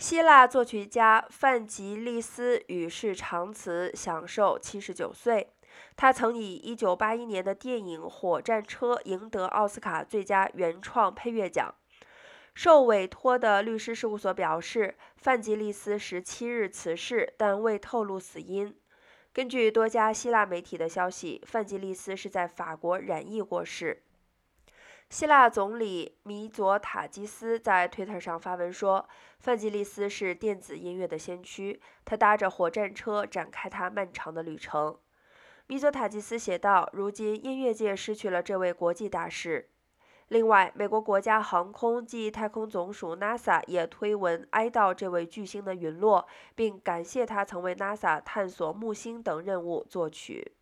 希腊作曲家范吉利斯与世长辞，享受七十九岁。他曾以一九八一年的电影《火战车》赢得奥斯卡最佳原创配乐奖。受委托的律师事务所表示，范吉利斯十七日辞世，但未透露死因。根据多家希腊媒体的消息，范吉利斯是在法国染疫过世。希腊总理米佐塔基斯在推特上发文说：“范吉利斯是电子音乐的先驱，他搭着火战车展开他漫长的旅程。”米佐塔基斯写道：“如今音乐界失去了这位国际大师。”另外，美国国家航空暨太空总署 NASA 也推文哀悼这位巨星的陨落，并感谢他曾为 NASA 探索木星等任务作曲。